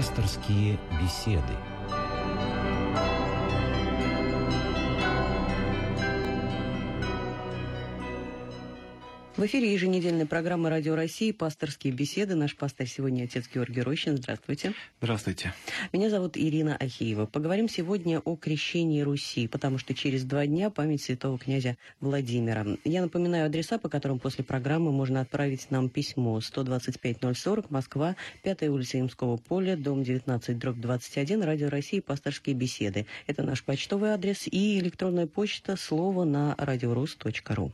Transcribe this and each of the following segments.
Пасторские беседы. В эфире еженедельной программы «Радио России» «Пасторские беседы». Наш пастор сегодня отец Георгий Рощин. Здравствуйте. Здравствуйте. Меня зовут Ирина Ахиева. Поговорим сегодня о крещении Руси, потому что через два дня память святого князя Владимира. Я напоминаю адреса, по которым после программы можно отправить нам письмо. 125-040, Москва, 5 улица Имского поля, дом 19, дробь 21, «Радио России», «Пасторские беседы». Это наш почтовый адрес и электронная почта слово на радиорус.ру.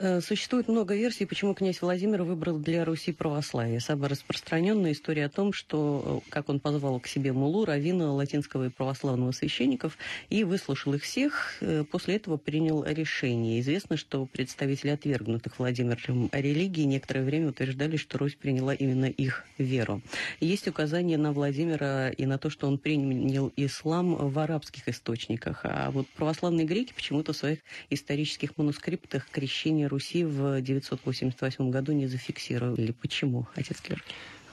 Э, существует много версий, почему князь Владимир выбрал для Руси православие. Самая распространенная история о том, что э, как он позвал к себе мулу, равина латинского и православного священников и выслушал их всех. Э, после этого принял решение. Известно, что представители отвергнутых Владимиром религии некоторое время утверждали, что Русь приняла именно их веру. Есть указания на Владимира и на то, что он принял ислам в арабских источниках. А вот православные греки почему-то в своих исторических манускриптах крещение Руси в 988 году не зафиксировали. Почему, отец Георгий?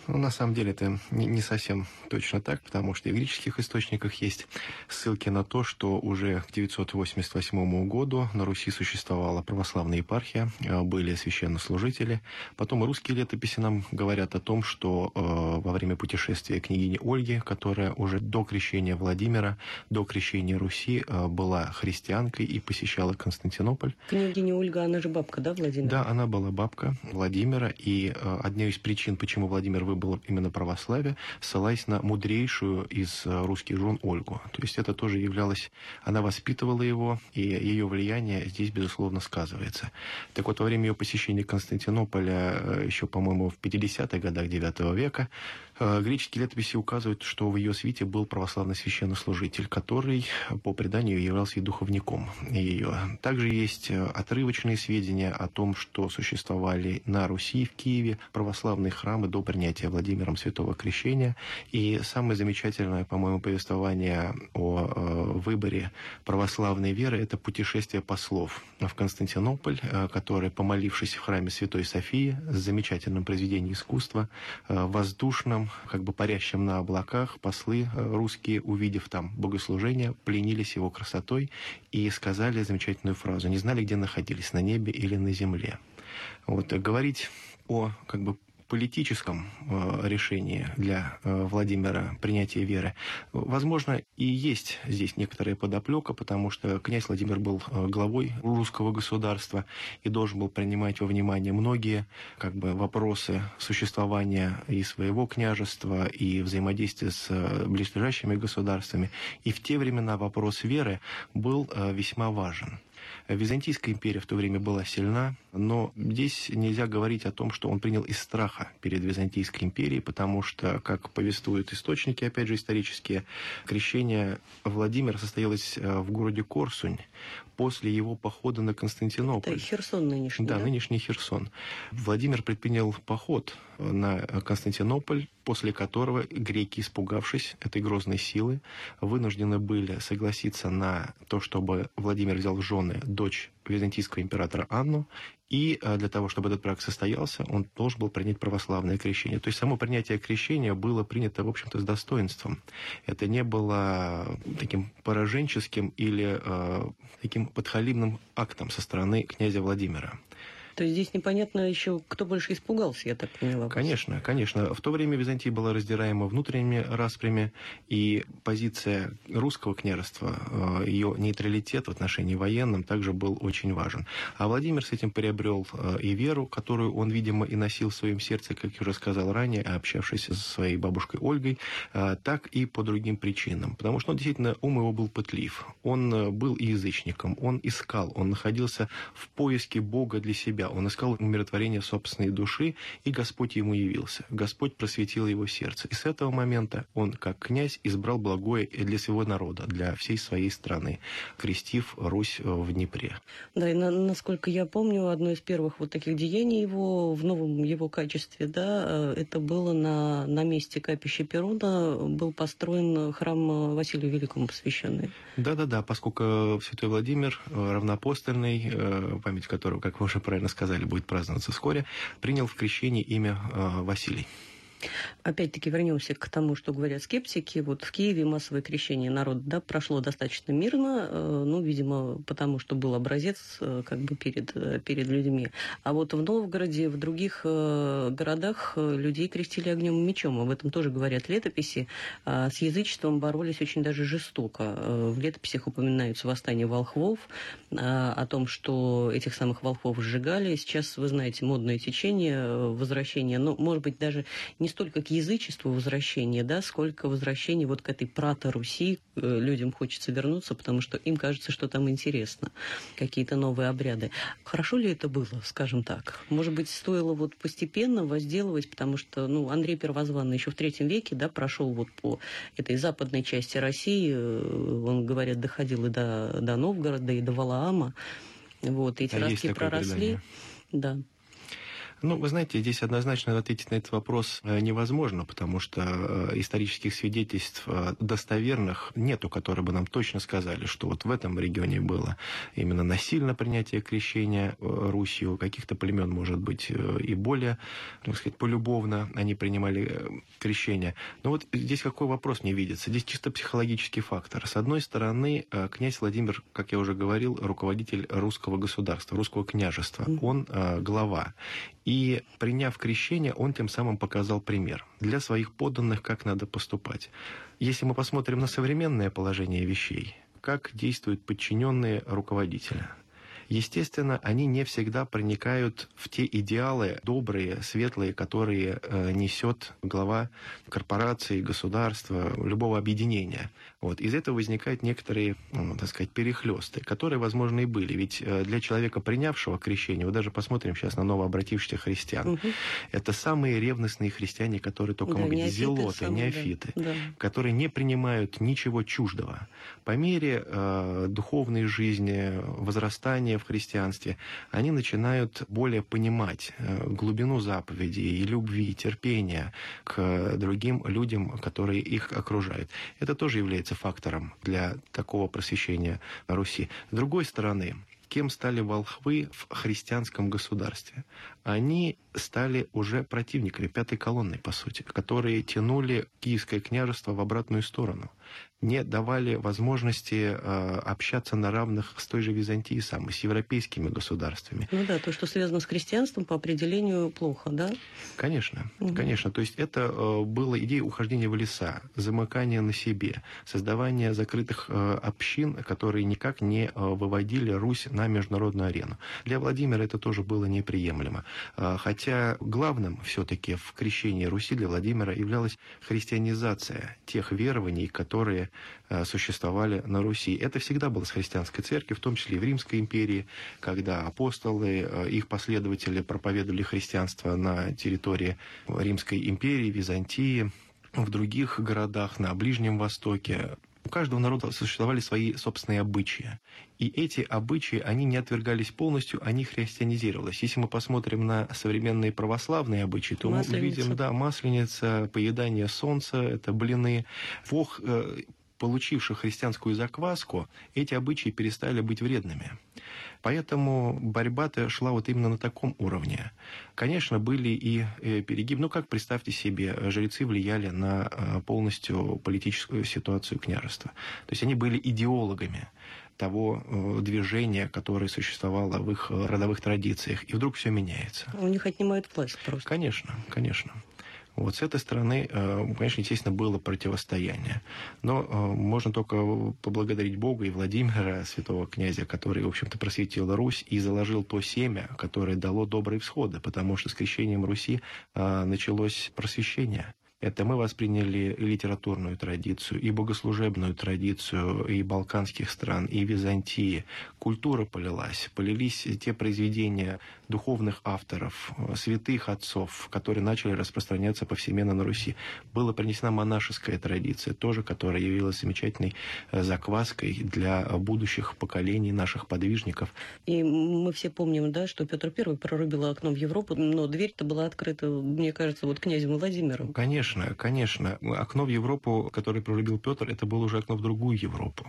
Ну, на самом деле это не, совсем точно так, потому что и в греческих источниках есть ссылки на то, что уже к 988 году на Руси существовала православная епархия, э, были священнослужители. Потом русские летописи нам говорят о том, что э, во время путешествия княгини Ольги, которая уже до крещения Владимира, до крещения Руси э, была христианкой и посещала Константинополь. Княгиня Ольга, она же бабка, да, Владимира? Да, она была бабка Владимира, и одной из причин, почему Владимир выбрал было именно православие, ссылаясь на мудрейшую из э, русских жен Ольгу. То есть это тоже являлось... Она воспитывала его, и ее влияние здесь, безусловно, сказывается. Так вот, во время ее посещения Константинополя, э, еще, по-моему, в 50-х годах IX века, греческие летописи указывают, что в ее свите был православный священнослужитель, который, по преданию, являлся и духовником ее. Также есть э, отрывочные сведения о том, что существовали на Руси, в Киеве, православные храмы до принятия Владимиром Святого Крещения. И самое замечательное, по-моему, повествование о э, выборе православной веры – это путешествие послов в Константинополь, которые, помолившись в храме Святой Софии с замечательным произведением искусства, воздушным, как бы парящим на облаках, послы э, русские, увидев там богослужение, пленились его красотой и сказали замечательную фразу. Не знали, где находились, на небе или на земле. Вот, говорить о как бы политическом э, решении для э, Владимира принятия веры, возможно, и есть здесь некоторая подоплека, потому что князь Владимир был э, главой русского государства и должен был принимать во внимание многие как бы, вопросы существования и своего княжества, и взаимодействия с близлежащими государствами. И в те времена вопрос веры был весьма важен. Византийская империя в то время была сильна, но здесь нельзя говорить о том, что он принял из страха перед Византийской империей, потому что, как повествуют источники, опять же исторические, крещение Владимира состоялось э, в городе Корсунь после его похода на Константинополь. Это Херсон нынешний, да? Да, нынешний Херсон. Владимир предпринял поход на Константинополь, после которого греки, испугавшись этой грозной силы, вынуждены были согласиться на то, чтобы Владимир взял в жены дочь византийского императора Анну, и э, для того, чтобы этот брак состоялся, он должен был принять православное крещение. То есть само принятие крещения было принято, в общем-то, с достоинством. Это не было таким пораженческим или э, таким подхалимным актом со стороны князя Владимира. То есть здесь непонятно еще, кто больше испугался, я так поняла. Конечно, конечно. В то время Византия была раздираема внутренними распрями, и позиция русского княжества, э, ее нейтралитет в отношении военным также был очень важен. А Владимир с этим приобрел э, и веру, которую он, видимо, и носил в своем сердце, как я уже сказал ранее, общавшись со своей бабушкой Ольгой, э, так и по другим причинам. Потому что он действительно, ум его был пытлив. Он был язычником, он искал, он находился в поиске Бога для себя себя. Он искал умиротворение собственной души, и Господь ему явился. Господь просветил его сердце. И с этого момента он, как князь, избрал благое для своего народа, для всей своей страны, крестив Русь в Днепре. Да, и на, насколько я помню, одно из первых вот таких деяний его в новом его качестве, да, э, это было на, на месте капища Перуна, был построен храм Василию Великому посвященный. Да-да-да, поскольку Святой Владимир, э, равноапостольный, э, память которого, как вы уже правильно сказали, будет праздноваться вскоре, принял в крещении имя э, Василий. Опять-таки вернемся к тому, что говорят скептики. Вот в Киеве массовое крещение народа да, прошло достаточно мирно, э, ну, видимо, потому что был образец э, как бы перед, э, перед людьми. А вот в Новгороде, в других городах людей крестили огнем и мечом. Об этом тоже говорят летописи. А с язычеством боролись очень даже жестоко. В летописях упоминаются восстания волхвов, о том, что этих самых волхвов сжигали. Сейчас, вы знаете, модное течение, возвращение, ну, может быть, даже не столько к язычеству возвращение, да, сколько возвращение вот к этой прато-Руси. Э, людям хочется вернуться, потому что им кажется, что там интересно. Какие-то новые обряды. Хорошо ли это было, скажем так? Может быть, стоило вот постепенно возделывать, потому что, ну, Андрей Первозванный еще в третьем веке, да, прошел вот по этой западной части России, э, он, говорят, доходил и до, до Новгорода, и до Валаама. Вот, эти а ростки проросли. Да. Ну, вы знаете, здесь однозначно ответить на этот вопрос э, невозможно, потому что э, исторических свидетельств э, достоверных нету, которые бы нам точно сказали, что вот в этом регионе было именно насильно принятие крещения Русью, каких-то племен, может быть, и более, так сказать, полюбовно они принимали крещение. Но вот здесь какой вопрос мне видится? Здесь чисто психологический фактор. С одной стороны, князь Владимир, как я уже говорил, руководитель русского государства, русского княжества. Он глава. И приняв крещение, он тем самым показал пример для своих подданных, как надо поступать. Если мы посмотрим на современное положение вещей, как действуют подчиненные руководителя – Естественно, они не всегда проникают в те идеалы добрые, светлые, которые э, несет глава корпорации, государства, любого объединения. Вот. Из этого возникают некоторые, ну, так сказать, перехлесты, которые, возможно, и были. Ведь э, для человека, принявшего крещение, вот даже посмотрим сейчас на новообратившихся христиан, угу. это самые ревностные христиане, которые только да, могут, неофиты зелоты, самые, неофиты, да. которые не принимают ничего чуждого. По мере э, духовной жизни, возрастания в христианстве, они начинают более понимать э, глубину заповедей и любви, и терпения к другим людям, которые их окружают. Это тоже является фактором для такого просвещения Руси. С другой стороны, кем стали волхвы в христианском государстве? Они стали уже противниками пятой колонны, по сути, которые тянули Киевское княжество в обратную сторону не давали возможности э, общаться на равных с той же Византией самой, с европейскими государствами. Ну да, то, что связано с христианством, по определению плохо, да? Конечно, угу. конечно. То есть это э, была идея ухождения в леса, замыкания на себе, создавание закрытых э, общин, которые никак не э, выводили Русь на международную арену. Для Владимира это тоже было неприемлемо. Э, хотя главным все-таки в крещении Руси для Владимира являлась христианизация тех верований, которые Э, существовали на Руси. Это всегда было с христианской церкви, в том числе и в Римской империи, когда апостолы, э, их последователи проповедовали христианство на территории Римской империи, Византии, в других городах на Ближнем Востоке. У каждого народа существовали свои собственные обычаи. И эти обычаи, они не отвергались полностью, они христианизировались. Если мы посмотрим на современные православные обычаи, то масленица. мы увидим, да, масленица, поедание солнца, это блины. Бог получивших христианскую закваску, эти обычаи перестали быть вредными. Поэтому борьба-то шла вот именно на таком уровне. Конечно, были и э, перегибы. Ну, как представьте себе, жрецы влияли на э, полностью политическую ситуацию княжества. То есть они были идеологами того э, движения, которое существовало в их родовых традициях. И вдруг все меняется. У них отнимают власть просто. Конечно, конечно. Вот с этой стороны, э, конечно, естественно, было противостояние. Но э, можно только поблагодарить Бога и Владимира, святого князя, который, в общем-то, просветил Русь и заложил то семя, которое дало добрые всходы, потому что с крещением Руси э, началось просвещение. Это мы восприняли и литературную традицию, и богослужебную традицию и балканских стран, и Византии. Культура полилась, полились те произведения духовных авторов, святых отцов, которые начали распространяться повсеместно на Руси. Была принесена монашеская традиция, тоже, которая явилась замечательной э, закваской для будущих поколений наших подвижников. И мы все помним, да, что Петр I прорубил окно в Европу, но дверь-то была открыта, мне кажется, вот князем Владимиром. Конечно Конечно, конечно. Окно в Европу, которое пролюбил Петр, это было уже окно в другую Европу.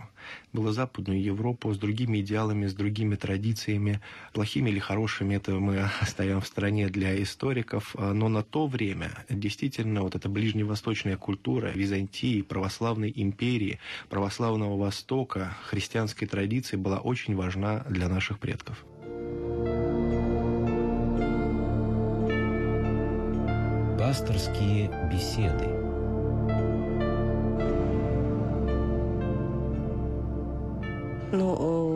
Было западную Европу с другими идеалами, с другими традициями, плохими или хорошими, это мы оставим в стороне для историков. Но на то время действительно вот эта ближневосточная культура Византии, православной империи, православного Востока, христианской традиции была очень важна для наших предков. Пасторские беседы. Ну,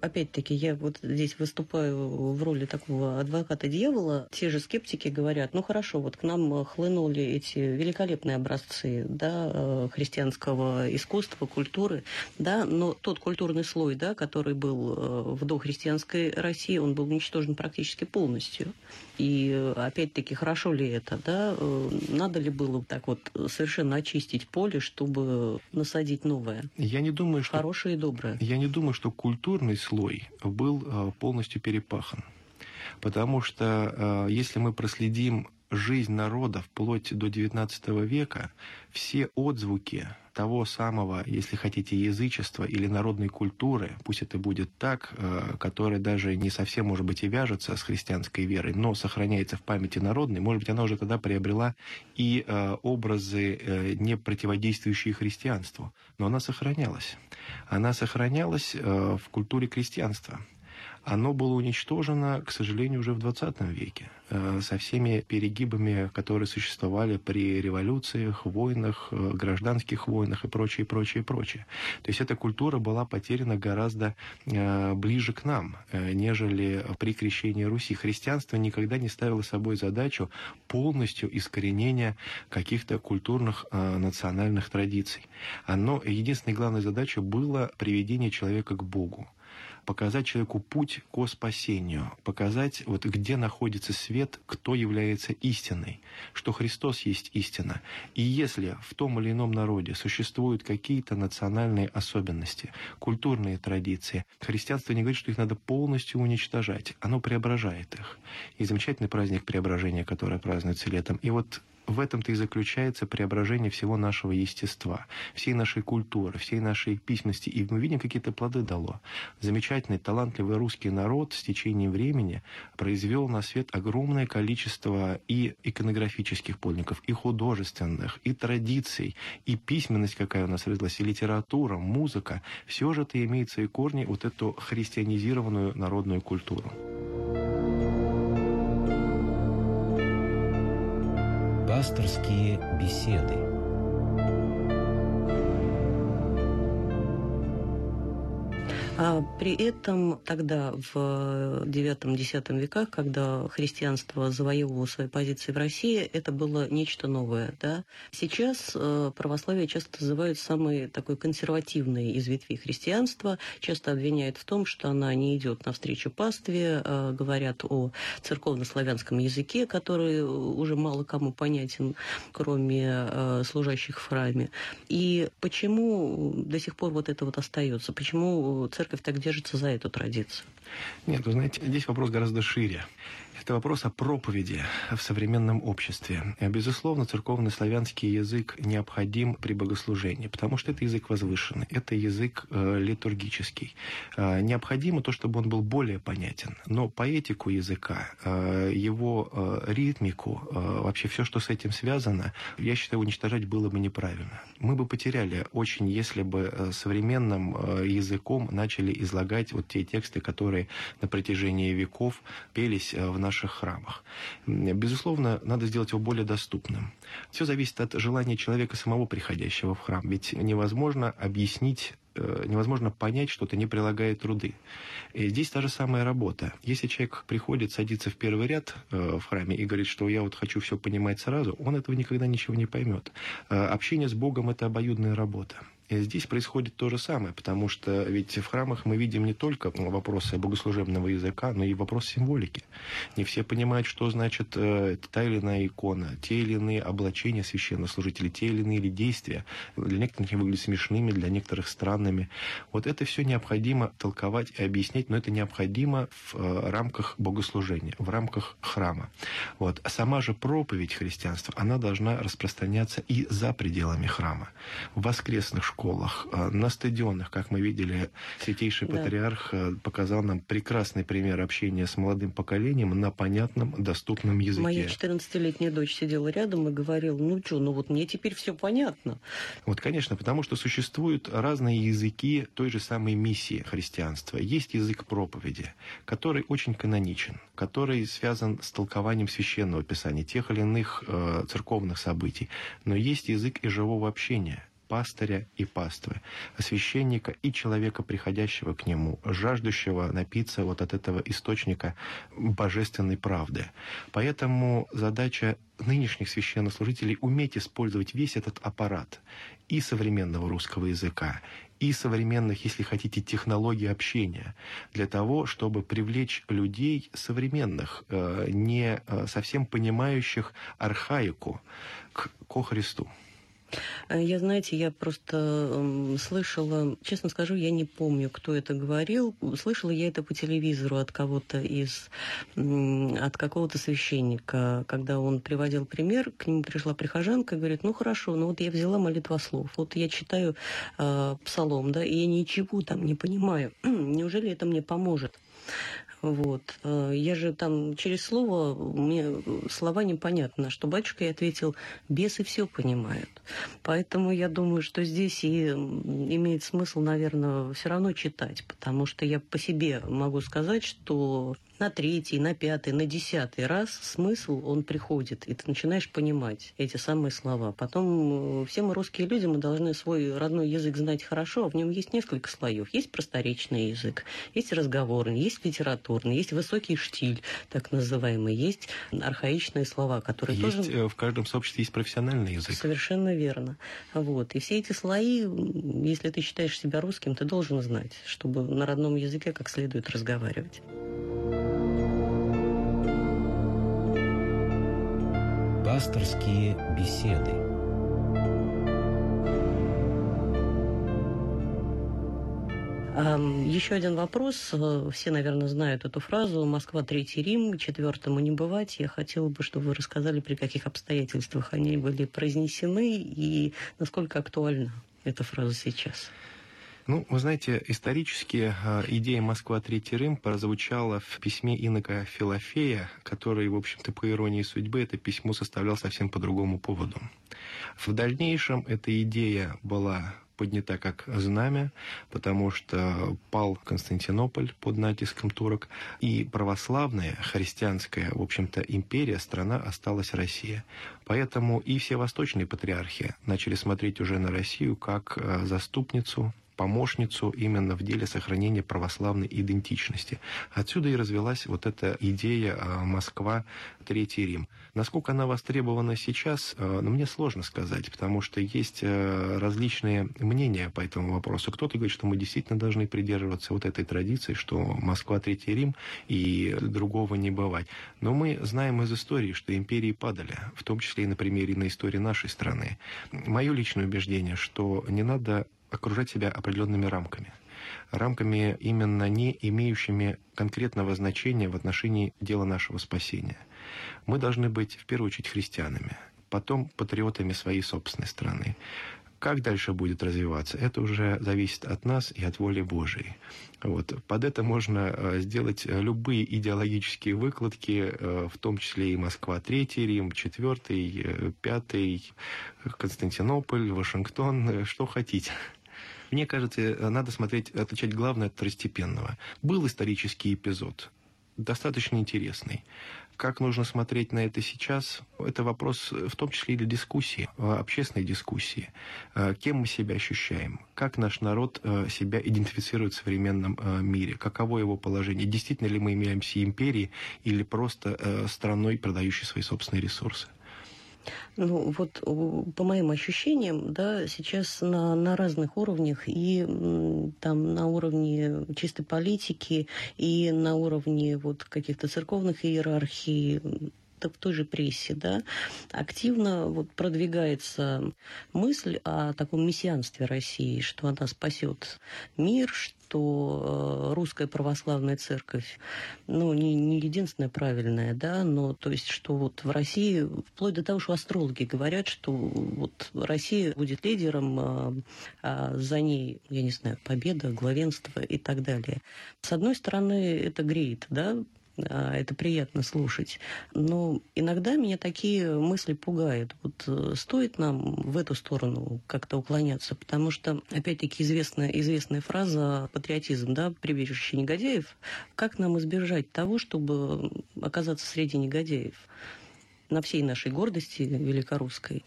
опять-таки, я вот здесь выступаю в роли такого адвоката дьявола. Те же скептики говорят, ну хорошо, вот к нам хлынули эти великолепные образцы да, э, христианского искусства, культуры, да, но тот культурный слой, да, который был э, в дохристианской России, он был уничтожен практически полностью. И опять-таки, хорошо ли это, да? Э, надо ли было так вот совершенно очистить поле, чтобы насадить новое? Я не думаю, что... Хорошее и доброе. Я не думаю, что культурный слой был э, полностью перепахан. Потому что э, если мы проследим жизнь народа вплоть до XIX века, все отзвуки того самого, если хотите, язычества или народной культуры, пусть это будет так, э, которая даже не совсем, может быть, и вяжется с христианской верой, но сохраняется в памяти народной, может быть, она уже тогда приобрела и э, образы, э, не противодействующие христианству, но она сохранялась. Она сохранялась в культуре крестьянства оно было уничтожено, к сожалению, уже в 20 веке, э, со всеми перегибами, которые существовали при революциях, войнах, э, гражданских войнах и прочее, прочее, прочее. То есть эта культура была потеряна гораздо э, ближе к нам, нежели при крещении Руси. Христианство никогда не ставило собой задачу полностью искоренения каких-то культурных национальных традиций. Оно, единственной главной задачей было приведение человека к Богу показать человеку путь к спасению, показать, вот где находится свет, кто является истиной, что Христос есть истина. И если в том или ином народе существуют какие-то национальные особенности, культурные традиции, христианство не говорит, что их надо полностью уничтожать, оно преображает их. И замечательный праздник преображения, который празднуется летом. И вот в этом-то и заключается преображение всего нашего естества, всей нашей культуры, всей нашей письменности. И мы видим, какие-то плоды дало. Замечательный, талантливый русский народ с течением времени произвел на свет огромное количество и иконографических подлинников, и художественных, и традиций, и письменность, какая у нас родилась, и литература, музыка. Все же это имеет свои корни вот эту христианизированную народную культуру. Пасторские беседы. А при этом тогда, в IX-X веках, когда христианство завоевывало свои позиции в России, это было нечто новое. Да? Сейчас э, православие часто называют самой такой консервативной из ветвей христианства, часто обвиняют в том, что она не идет навстречу пастве, э, говорят о церковно-славянском языке, который уже мало кому понятен, кроме э, служащих в храме. И почему до сих пор вот это вот остается? Почему церковь церковь так держится за эту традицию? Нет, вы знаете, здесь вопрос гораздо шире. Это вопрос о проповеди в современном обществе. Безусловно, церковный славянский язык необходим при богослужении, потому что это язык возвышенный, это язык э, литургический. Э, необходимо то, чтобы он был более понятен. Но поэтику языка, э, его ритмику, вообще все, что с этим связано, я считаю, уничтожать было бы неправильно. Мы бы потеряли очень, если бы современным языком начали излагать вот те тексты, которые на протяжении веков пелись в наших храмах. Безусловно, надо сделать его более доступным. Все зависит от желания человека самого приходящего в храм. Ведь невозможно объяснить э, невозможно понять что-то, не прилагая труды. И здесь та же самая работа. Если человек приходит, садится в первый ряд э, в храме и говорит, что я вот хочу все понимать сразу, он этого никогда ничего не поймет. Э, общение с Богом – это обоюдная работа. Здесь происходит то же самое, потому что ведь в храмах мы видим не только вопросы богослужебного языка, но и вопрос символики. Не все понимают, что значит э, та или иная икона, те или иные облачения священнослужителей, те или иные действия. Для некоторых они выглядят смешными, для некоторых странными. Вот это все необходимо толковать и объяснять, но это необходимо в э, рамках богослужения, в рамках храма. Вот. А сама же проповедь христианства, она должна распространяться и за пределами храма. В воскресных школах, э, на стадионах, как мы видели, святейший да. патриарх э, показал нам прекрасный пример общения с молодым поколением на понятном, доступном языке. Моя 14-летняя дочь сидела рядом и говорила, ну что, ну вот мне теперь все понятно. Вот, конечно, потому что существуют разные языки той же самой миссии христианства. Есть язык проповеди, который очень каноничен, который связан с толкованием священного писания, тех или иных э, церковных событий. Но есть язык и живого общения – пастыря и паствы, священника и человека, приходящего к нему, жаждущего напиться вот от этого источника божественной правды. Поэтому задача нынешних священнослужителей уметь использовать весь этот аппарат и современного русского языка, и современных, если хотите, технологий общения для того, чтобы привлечь людей современных, э, не э, совсем понимающих архаику к, ко Христу. Э, я, знаете, я просто слышала, честно скажу, я не помню, кто это говорил. Слышала я это по телевизору от кого-то из, от какого-то священника, когда он приводил пример, к нему пришла прихожанка и говорит, ну хорошо, ну вот я взяла молитвослов, вот я читаю э, псалом, да, и я ничего там не понимаю. Неужели это мне поможет? Вот. Э, я же там через слово, мне слова непонятно, что батюшка и ответил, бесы все понимают. Поэтому я думаю, что здесь и имеет смысл, наверное, все равно читать, потому что я по себе могу сказать, что на третий, на пятый, на десятый раз смысл, он приходит, и ты начинаешь понимать эти самые слова. Потом э, все мы русские люди, мы должны свой родной язык знать хорошо, а в нем есть несколько слоев. Есть просторечный язык, есть разговорный, есть литературный, есть высокий штиль, так называемый, есть архаичные слова, которые есть, тоже... Э, в каждом сообществе есть профессиональный язык. Совершенно верно. Вот. И все эти слои, если ты считаешь себя русским, ты должен знать, чтобы на родном языке как следует разговаривать. Пасторские беседы. Еще один вопрос. Все, наверное, знают эту фразу. Москва, Третий Рим, четвертому не бывать. Я хотела бы, чтобы вы рассказали, при каких обстоятельствах они были произнесены и насколько актуальна эта фраза сейчас. Ну, вы знаете, исторически э, идея «Москва. Третий Рим» прозвучала в письме инока Филофея, который, в общем-то, по иронии судьбы, это письмо составлял совсем по другому поводу. В дальнейшем эта идея была поднята как знамя, потому что пал Константинополь под натиском турок, и православная, христианская, в общем-то, империя, страна осталась Россия. Поэтому и все восточные патриархи начали смотреть уже на Россию как э, заступницу помощницу именно в деле сохранения православной идентичности. Отсюда и развелась вот эта идея а, Москва, Третий Рим. Насколько она востребована сейчас, а, ну, мне сложно сказать, потому что есть а, различные мнения по этому вопросу. Кто-то говорит, что мы действительно должны придерживаться вот этой традиции, что Москва, Третий Рим и другого не бывать. Но мы знаем из истории, что империи падали, в том числе и на примере на истории нашей страны. Мое личное убеждение, что не надо окружать себя определенными рамками. Рамками именно не имеющими конкретного значения в отношении дела нашего спасения. Мы должны быть в первую очередь христианами, потом патриотами своей собственной страны. Как дальше будет развиваться, это уже зависит от нас и от воли Божией. Вот. Под это можно э, сделать любые идеологические выкладки, э, в том числе и Москва, Третий Рим, Четвертый, э, Пятый, Константинополь, Вашингтон, что хотите. Мне кажется, э, надо смотреть, отличать главное от второстепенного. Был исторический эпизод, достаточно интересный. Как нужно смотреть на это сейчас, это вопрос э, в том числе и для дискуссии, э, общественной дискуссии. Кем мы себя ощущаем? Как наш народ себя идентифицирует в современном мире? Каково его положение? Действительно ли мы являемся империей или просто страной, продающей свои собственные ресурсы? Ну, вот по моим ощущениям, да, сейчас на, на разных уровнях, и там на уровне чистой политики, и на уровне вот каких-то церковных иерархий, в той же прессе, да, активно вот продвигается мысль о таком мессианстве России, что она спасет мир, что э, русская православная церковь, ну, не, не единственная правильная, да, но то есть, что вот в России, вплоть до того, что астрологи говорят, что вот Россия будет лидером, а, а за ней, я не знаю, победа, главенство и так далее. С одной стороны, это греет, да, это приятно слушать. Но иногда меня такие мысли пугают. Вот э, стоит нам в эту сторону как-то уклоняться, потому что, опять-таки, известная, известная фраза «патриотизм», да, прибежище негодяев. Как нам избежать того, чтобы оказаться среди негодяев на всей нашей гордости великорусской?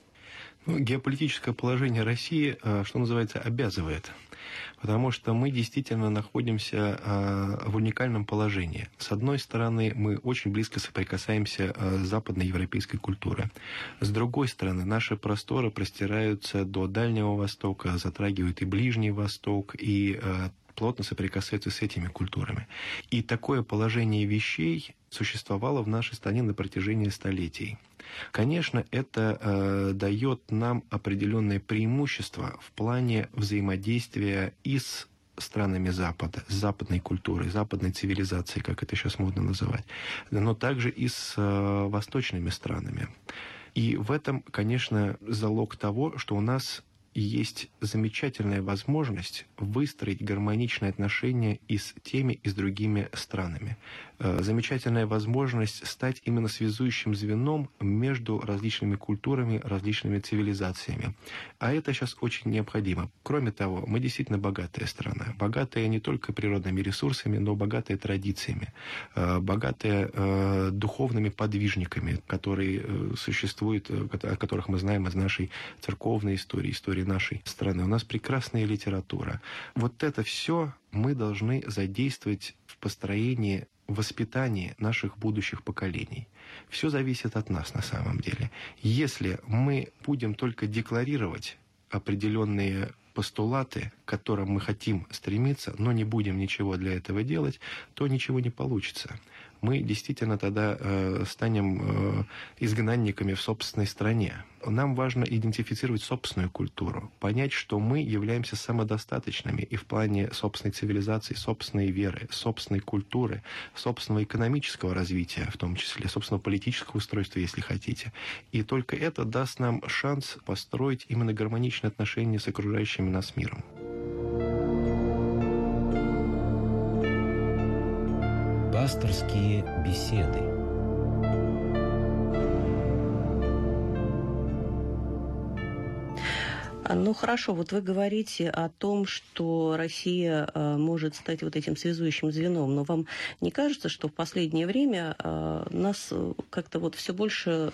Ну, геополитическое положение России, э, что называется, обязывает потому что мы действительно находимся э, в уникальном положении. С одной стороны, мы очень близко соприкасаемся э, с западноевропейской культурой. С другой стороны, наши просторы простираются до Дальнего Востока, затрагивают и Ближний Восток, и э, плотно соприкасаются с этими культурами. И такое положение вещей существовало в нашей стране на протяжении столетий. Конечно, это э, дает нам определенное преимущество в плане взаимодействия и с странами Запада, с западной культурой, западной цивилизацией, как это сейчас модно называть, но также и с э, восточными странами. И в этом, конечно, залог того, что у нас есть замечательная возможность выстроить гармоничные отношения и с теми, и с другими странами. Э, замечательная возможность стать именно связующим звеном между различными культурами, различными цивилизациями. А это сейчас очень необходимо. Кроме того, мы действительно богатая страна. Богатая не только природными ресурсами, но богатая традициями, э, богатая э, духовными подвижниками, которые существуют, о которых мы знаем из нашей церковной истории, истории нашей страны. У нас прекрасная литература. Вот это все мы должны задействовать в построении воспитании наших будущих поколений. Все зависит от нас на самом деле. Если мы будем только декларировать определенные постулаты, к которым мы хотим стремиться, но не будем ничего для этого делать, то ничего не получится мы действительно тогда э, станем э, изгнанниками в собственной стране. Нам важно идентифицировать собственную культуру, понять, что мы являемся самодостаточными и в плане собственной цивилизации, собственной веры, собственной культуры, собственного экономического развития, в том числе, собственного политического устройства, если хотите. И только это даст нам шанс построить именно гармоничные отношения с окружающим нас миром. Пасторские беседы. Ну хорошо, вот вы говорите о том, что Россия э, может стать вот этим связующим звеном, но вам не кажется, что в последнее время э, нас э, как-то вот все больше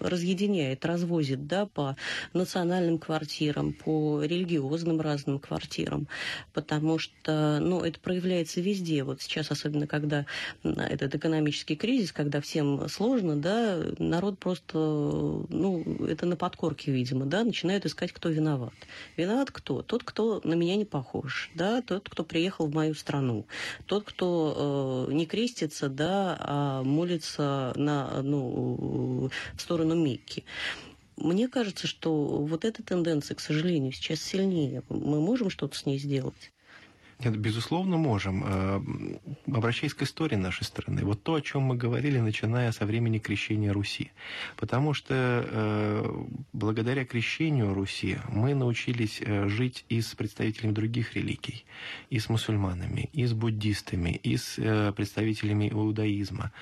разъединяет, развозит, да, по национальным квартирам, по религиозным разным квартирам, потому что, ну, это проявляется везде. Вот сейчас, особенно когда этот экономический кризис, когда всем сложно, да, народ просто, ну, это на подкорке, видимо, да, начинает искать, кто виноват виноват. Виноват кто? Тот, кто на меня не похож, да, тот, кто приехал в мою страну, тот, кто э, не крестится, да, а молится на, ну, в сторону Мекки. Мне кажется, что вот эта тенденция, к сожалению, сейчас сильнее. Мы можем что-то с ней сделать? Нет, безусловно, можем. Э, обращаясь к истории нашей страны, вот то, о чем мы говорили, начиная со времени крещения Руси. Потому что э, благодаря крещению Руси мы научились э, жить и с представителями других религий, и с мусульманами, и с буддистами, и с представителями иудаизма.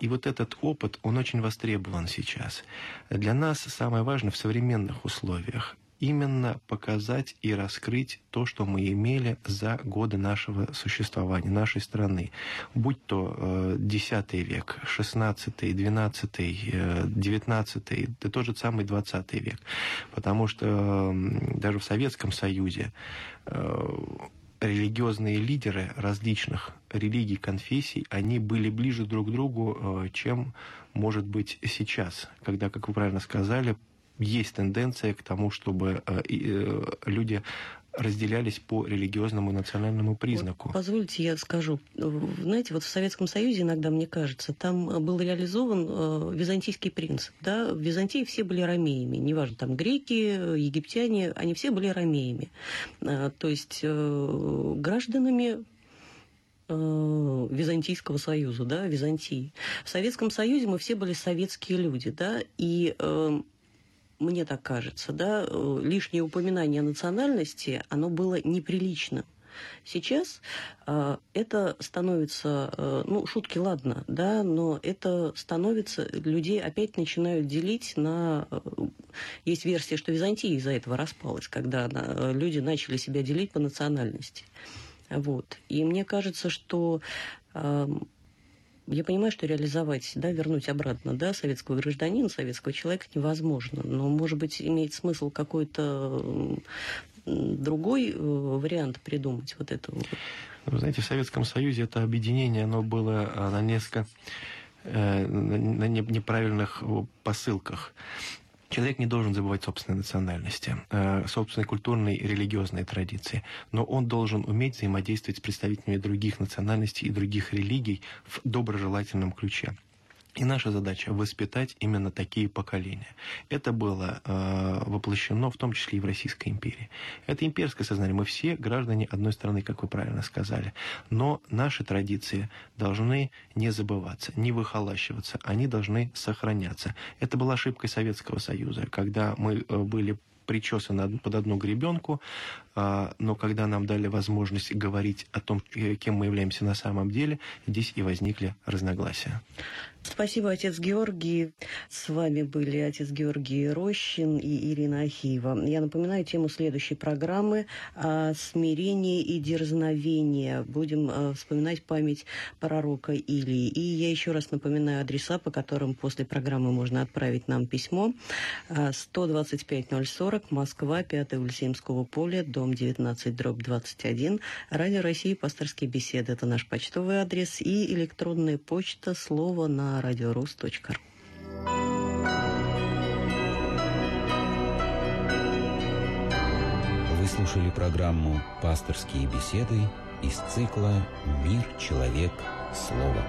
И вот этот опыт, он очень востребован сейчас. Для нас самое важное в современных условиях именно показать и раскрыть то, что мы имели за годы нашего существования, нашей страны. Будь то э, X век, XVI, XII, XIX, да тот же самый XX век. Потому что э, даже в Советском Союзе э, религиозные лидеры различных религий, конфессий, они были ближе друг к другу, чем, может быть, сейчас, когда, как вы правильно сказали, есть тенденция к тому, чтобы люди разделялись по религиозному и национальному признаку. Вот, позвольте, я скажу. Знаете, вот в Советском Союзе иногда, мне кажется, там был реализован э, византийский принцип. Да? В Византии все были ромеями. Неважно, там греки, египтяне, они все были ромеями. Э, то есть э, гражданами э, Византийского союза, да, Византии. В Советском Союзе мы все были советские люди, да, и э, мне так кажется, да, э, лишнее упоминание национальности, оно было неприлично. Сейчас э, это становится, э, ну, шутки, ладно, да, но это становится, людей опять начинают делить на... Э, есть версия, что Византия из-за этого распалась, когда она, э, люди начали себя делить по национальности. Вот. И мне кажется, что э, я понимаю, что реализовать, да, вернуть обратно, да, советского гражданина, советского человека невозможно. Но, может быть, имеет смысл какой-то другой э, вариант придумать вот этого. Вы знаете, в Советском Союзе это объединение, оно было э, на несколько э, на неправильных посылках. Человек не должен забывать собственной национальности, э, собственной культурной и религиозной традиции, но он должен уметь взаимодействовать с представителями других национальностей и других религий в доброжелательном ключе. И наша задача воспитать именно такие поколения. Это было э, воплощено в том числе и в Российской империи. Это имперское сознание. Мы все граждане одной страны, как вы правильно сказали. Но наши традиции должны не забываться, не выхолащиваться. Они должны сохраняться. Это была ошибкой Советского Союза, когда мы э, были причесаны под одну гребенку, но когда нам дали возможность говорить о том, э, кем мы являемся на самом деле, здесь и возникли разногласия. Спасибо, отец Георгий. С вами были отец Георгий Рощин и Ирина Ахиева. Я напоминаю тему следующей программы «Смирение и дерзновение». Будем э, вспоминать память пророка Илии. И я еще раз напоминаю адреса, по которым после программы можно отправить нам письмо. 125-040, Москва, 5 Ульсимского поля, дом 19, дробь 21. Радио России, пасторские беседы. Это наш почтовый адрес и электронная почта, слово на радиорус.ру. Вы слушали программу «Пасторские беседы» из цикла «Мир, человек, слово».